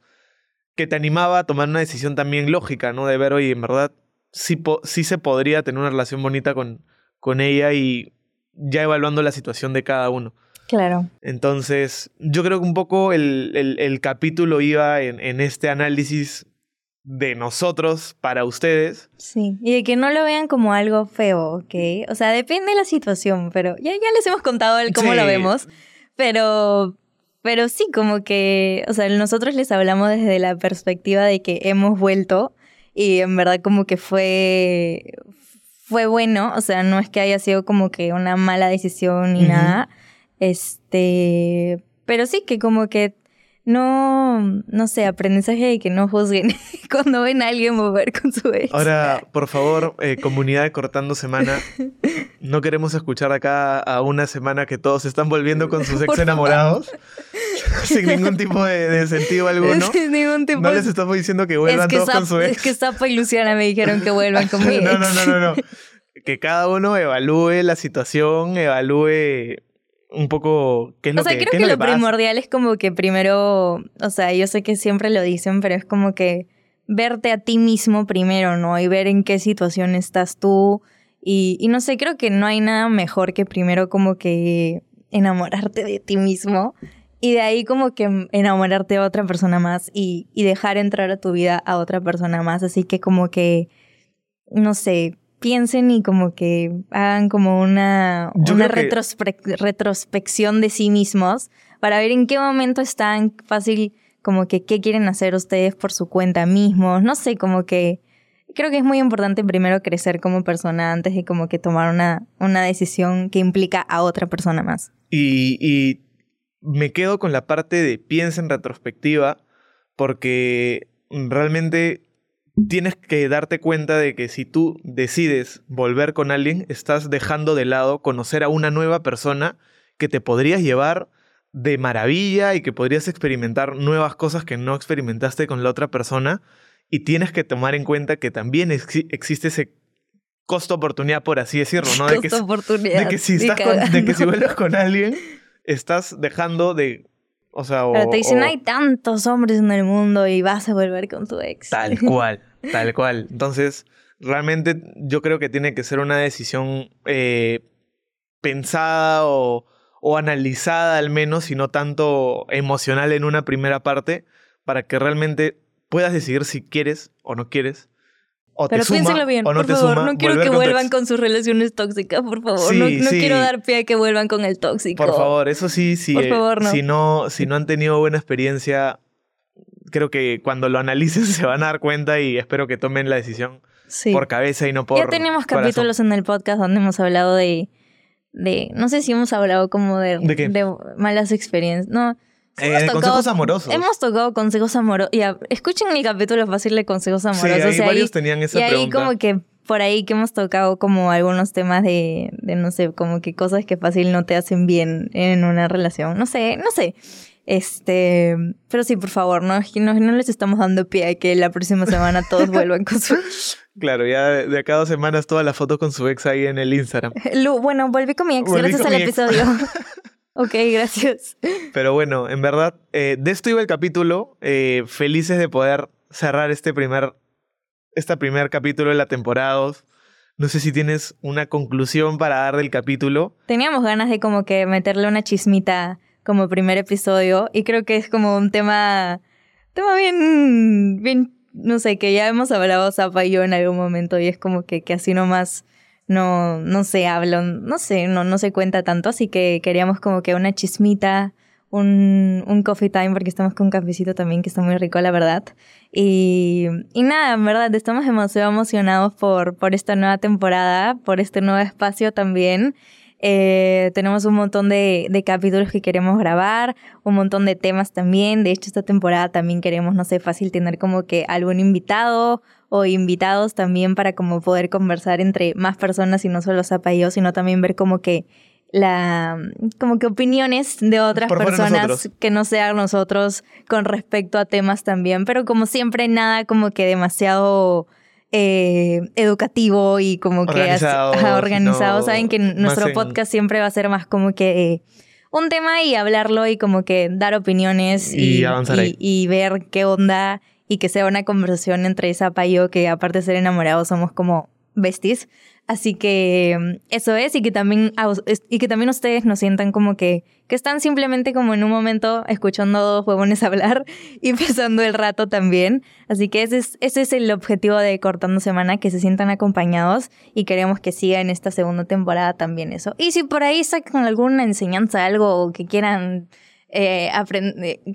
que te animaba a tomar una decisión también lógica, ¿no? De ver, oye, en verdad, sí, sí se podría tener una relación bonita con, con ella y ya evaluando la situación de cada uno. Claro. Entonces, yo creo que un poco el, el, capítulo iba en, en, este análisis de nosotros para ustedes. Sí, y de que no lo vean como algo feo, ¿ok? O sea, depende de la situación, pero ya, ya les hemos contado el cómo lo vemos, pero, pero sí, como que, o sea, nosotros les hablamos desde la perspectiva de que hemos vuelto y en verdad como que fue, fue bueno, o sea, no es que haya sido como que una mala decisión ni nada, este, pero sí que como que no, no sé, aprendizaje de que no juzguen cuando ven a alguien mover con su ex. Ahora, por favor, eh, comunidad de Cortando Semana, no queremos escuchar acá a una semana que todos están volviendo con sus ex enamorados. sin ningún tipo de, sentido alguno. Sin ningún tipo. No les estamos diciendo que vuelvan todos con su ex. Es que Zapa y Luciana me dijeron que vuelvan conmigo. no, no, no, no, no. Que cada uno evalúe la situación, evalúe un poco qué es lo que O sea, creo que, lo, primordial es como que primero, o sea, yo sé que siempre lo dicen, pero es como que verte a ti mismo primero, ¿no? Y ver en qué situación estás tú. Y, y no sé, creo que no hay nada mejor que primero como que enamorarte de ti mismo y de ahí como que enamorarte de otra persona más y, y dejar entrar a tu vida a otra persona más. Así que como que, no sé, piensen y como que hagan como una, una retrospección de sí mismos para ver en qué momento están fácil, como que qué quieren hacer ustedes por su cuenta mismos. No sé, como que creo que es muy importante primero crecer como persona antes de como que tomar una, una decisión que implica a otra persona más. Y, y me quedo con la parte de piensa en retrospectiva porque realmente tienes que darte cuenta de que si tú decides volver con alguien, estás dejando de lado conocer a una nueva persona que te podrías llevar de maravilla y que podrías experimentar nuevas cosas que no experimentaste con la otra persona y tienes que tomar en cuenta que también existe ese costo oportunidad, por así decirlo, ¿no? De que, oportunidad. De que si, estás con, de que si vuelves con alguien, estás dejando de... O sea, Pero te dicen, hay tantos hombres en el mundo y vas a volver con tu ex. Tal cual, tal cual. Entonces, realmente yo creo que tiene que ser una decisión eh, pensada o, o analizada al menos y no tanto emocional en una primera parte para que realmente puedas decidir si quieres o no quieres. O Pero te suma, piénselo bien, o no por te favor. suma, no quiero que vuelvan con sus relaciones tóxicas, por favor. Sí, no no sí. quiero dar pie a que vuelvan con el tóxico. Por favor, eso sí, sí Por eh, favor, no. Si, no, si no han tenido buena experiencia, creo que cuando lo analicen se van a dar cuenta y espero que tomen la decisión Sí. por cabeza y no por ya tenemos corazón. capítulos en el podcast donde hemos hablado de, de no sé si hemos hablado como de, ¿De qué? malas experiencias. No. Eh, de tocado- consejos amorosos. Hemos tocado consejos amorosos. Ya, escuchen mi capítulo fácil de consejos sí, amorosos. ahí y ahí- varios tenían esa y ahí pregunta. como que por ahí que hemos tocado como algunos temas de, de, no sé, como que cosas que fácil no te hacen bien en una relación. No sé, no sé. Este, pero sí, por favor, no, no, no les estamos dando pie a que la próxima semana todos vuelvan con su... Claro, ya de, acá a dos semanas todas las fotos con su ex ahí en el Instagram. Lu, bueno, volví con mi ex, Volví gracias al episodio. ok, gracias. Pero bueno, en verdad, eh, de esto iba el capítulo. eh, felices de poder cerrar este primer, este primer capítulo de la temporada 2. No sé si tienes una conclusión para dar del capítulo. Teníamos ganas de como que meterle una chismita como primer episodio y creo que es como un tema, tema bien, bien, no sé, que ya hemos hablado Zapa y yo en algún momento y es como que, que así nomás no, no se habla, no sé, no, no se cuenta tanto, así que queríamos como que una chismita, un, un coffee time porque estamos con un cafecito también que está muy rico, la verdad. Y, y nada, en verdad, estamos demasiado emocionados por, por esta nueva temporada, por este nuevo espacio también. Eh, tenemos un montón de, de capítulos que queremos grabar, un montón de temas también. De hecho, esta temporada también queremos, no sé, fácil tener como que algún invitado o invitados también para como poder conversar entre más personas y no solo Zapa y yo, sino también ver como que la como que opiniones de otras Por personas nosotros. que no sean nosotros con respecto a temas también, pero como siempre nada como que demasiado eh, educativo y como que Organizado, ajá, organizado. Saben que nuestro en- podcast siempre va a ser más como que eh, un tema y hablarlo y como que dar opiniones Y y, y ver qué onda y que sea una conversación entre Zapa y yo, que aparte de ser enamorados somos como besties. Así que mm, eso es, y que también, y que también ustedes nos sientan como que, que están simplemente como en un momento escuchando dos huevones hablar y pasando el rato también. Así que ese es, es el objetivo de Cortando Semana, que se sientan acompañados y queremos que siga en esta segunda temporada también eso. Y si por ahí sacan alguna enseñanza, algo que quieran eh,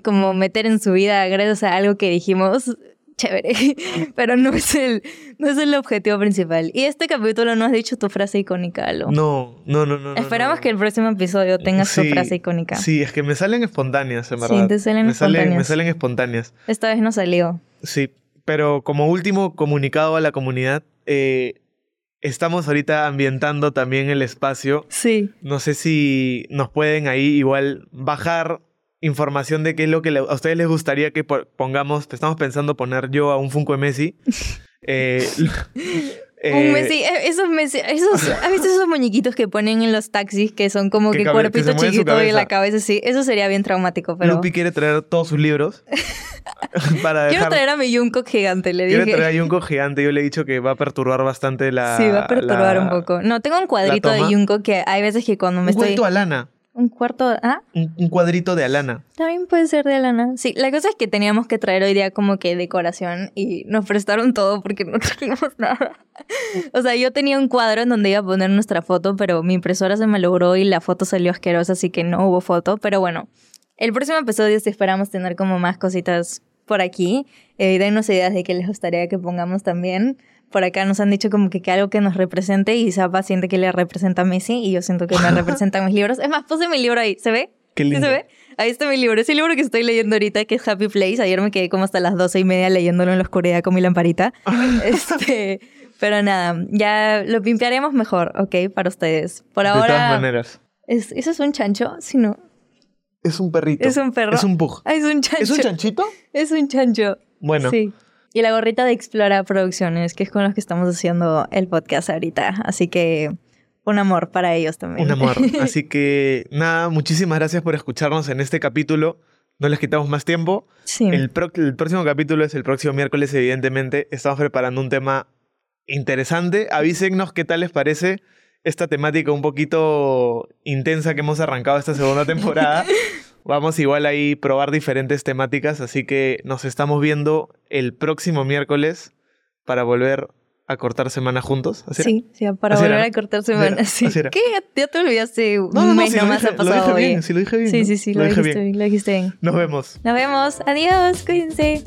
como meter en su vida gracias a algo que dijimos, chévere, pero no es el, no es el objetivo principal. Y este capítulo no has dicho tu frase icónica, Alo. No, no, no, no. Esperamos no. que el próximo episodio tengas tu Sí, frase icónica. Sí, es que me salen espontáneas, en Sí, verdad. te salen me Salen, me espontáneas. salen espontáneas. Esta vez no salió. Sí, pero como último comunicado a la comunidad, eh, estamos ahorita ambientando también el espacio. Sí. No sé si nos pueden ahí igual bajar información de qué es lo que le- a ustedes les gustaría que po- pongamos. Estamos pensando poner yo a un Funko de Messi. Eh, eh, Un Messi, eh, esos Messi, esos, ¿has visto esos muñequitos que ponen en los taxis que son como Que que, que cuerpito su chiquito y la cabeza. sí? Eso sería bien traumático, pero Lupi quiere traer todos sus libros para quiero dejar. traer a mi Junko gigante, le dije. traer a Junko gigante. Yo le he dicho que va a perturbar bastante la. sí, va a perturbar la- un poco. No, tengo un cuadrito de. Junko que hay veces que cuando me Un estoy de Alana. Un cuarto, ah, Un, un cuadrito de Alana. También puede ser de Alana. Sí, la cosa es que teníamos que traer hoy día como que decoración y nos prestaron todo porque no trajimos nada. O sea, yo tenía un cuadro en donde iba a poner nuestra foto, pero mi impresora se me logró y la foto salió asquerosa, así que no hubo foto. Pero bueno, el próximo episodio sí esperamos tener como más cositas por aquí. Eh, denos ideas de qué les gustaría que pongamos también. Por acá nos han dicho como que, que algo que nos represente y Zapa siente que le representa a Messi y yo siento que me representan mis libros. Es más, puse mi libro ahí, ¿se ve? Qué ¿Sí lindo. se ve? Ahí está mi libro. Es el libro que estoy leyendo ahorita, que es Happy Place. Ayer me quedé como hasta las doce y media leyéndolo en la oscuridad con mi lamparita. este, pero nada, ya lo pimpearemos mejor, ¿ok? Para ustedes. Por De todas ahora... maneras. ¿es, ¿Eso es un chancho? Si no... Es un perrito. Es un perro. Es un pug. Ah, es un chancho. ¿Es un chanchito? Es un chancho. Bueno. Sí. Y la gorrita de Explora Producciones, que es con los que estamos haciendo el podcast ahorita. Así que un amor para ellos también. Un amor. Así que nada, muchísimas gracias por escucharnos en este capítulo. No les quitamos más tiempo. Sí. El, pro- el próximo capítulo es el próximo miércoles, evidentemente. Estamos preparando un tema interesante. Avísennos qué tal les parece esta temática un poquito intensa que hemos arrancado esta segunda temporada. Vamos igual ahí a probar diferentes temáticas, así que nos estamos viendo el próximo miércoles para volver a cortar semana juntos. Sí, sí, para Así volver a cortar Así. Sí. así era. ¿Qué? Ya, te olvidaste. No, no, no, mes si lo nomás dije, ha lo bien, si lo dije bien. Sí, sí, sí, lo, dije dijiste bien. bien, lo dijiste bien. Nos vemos. Nos vemos. Adiós, cuídense.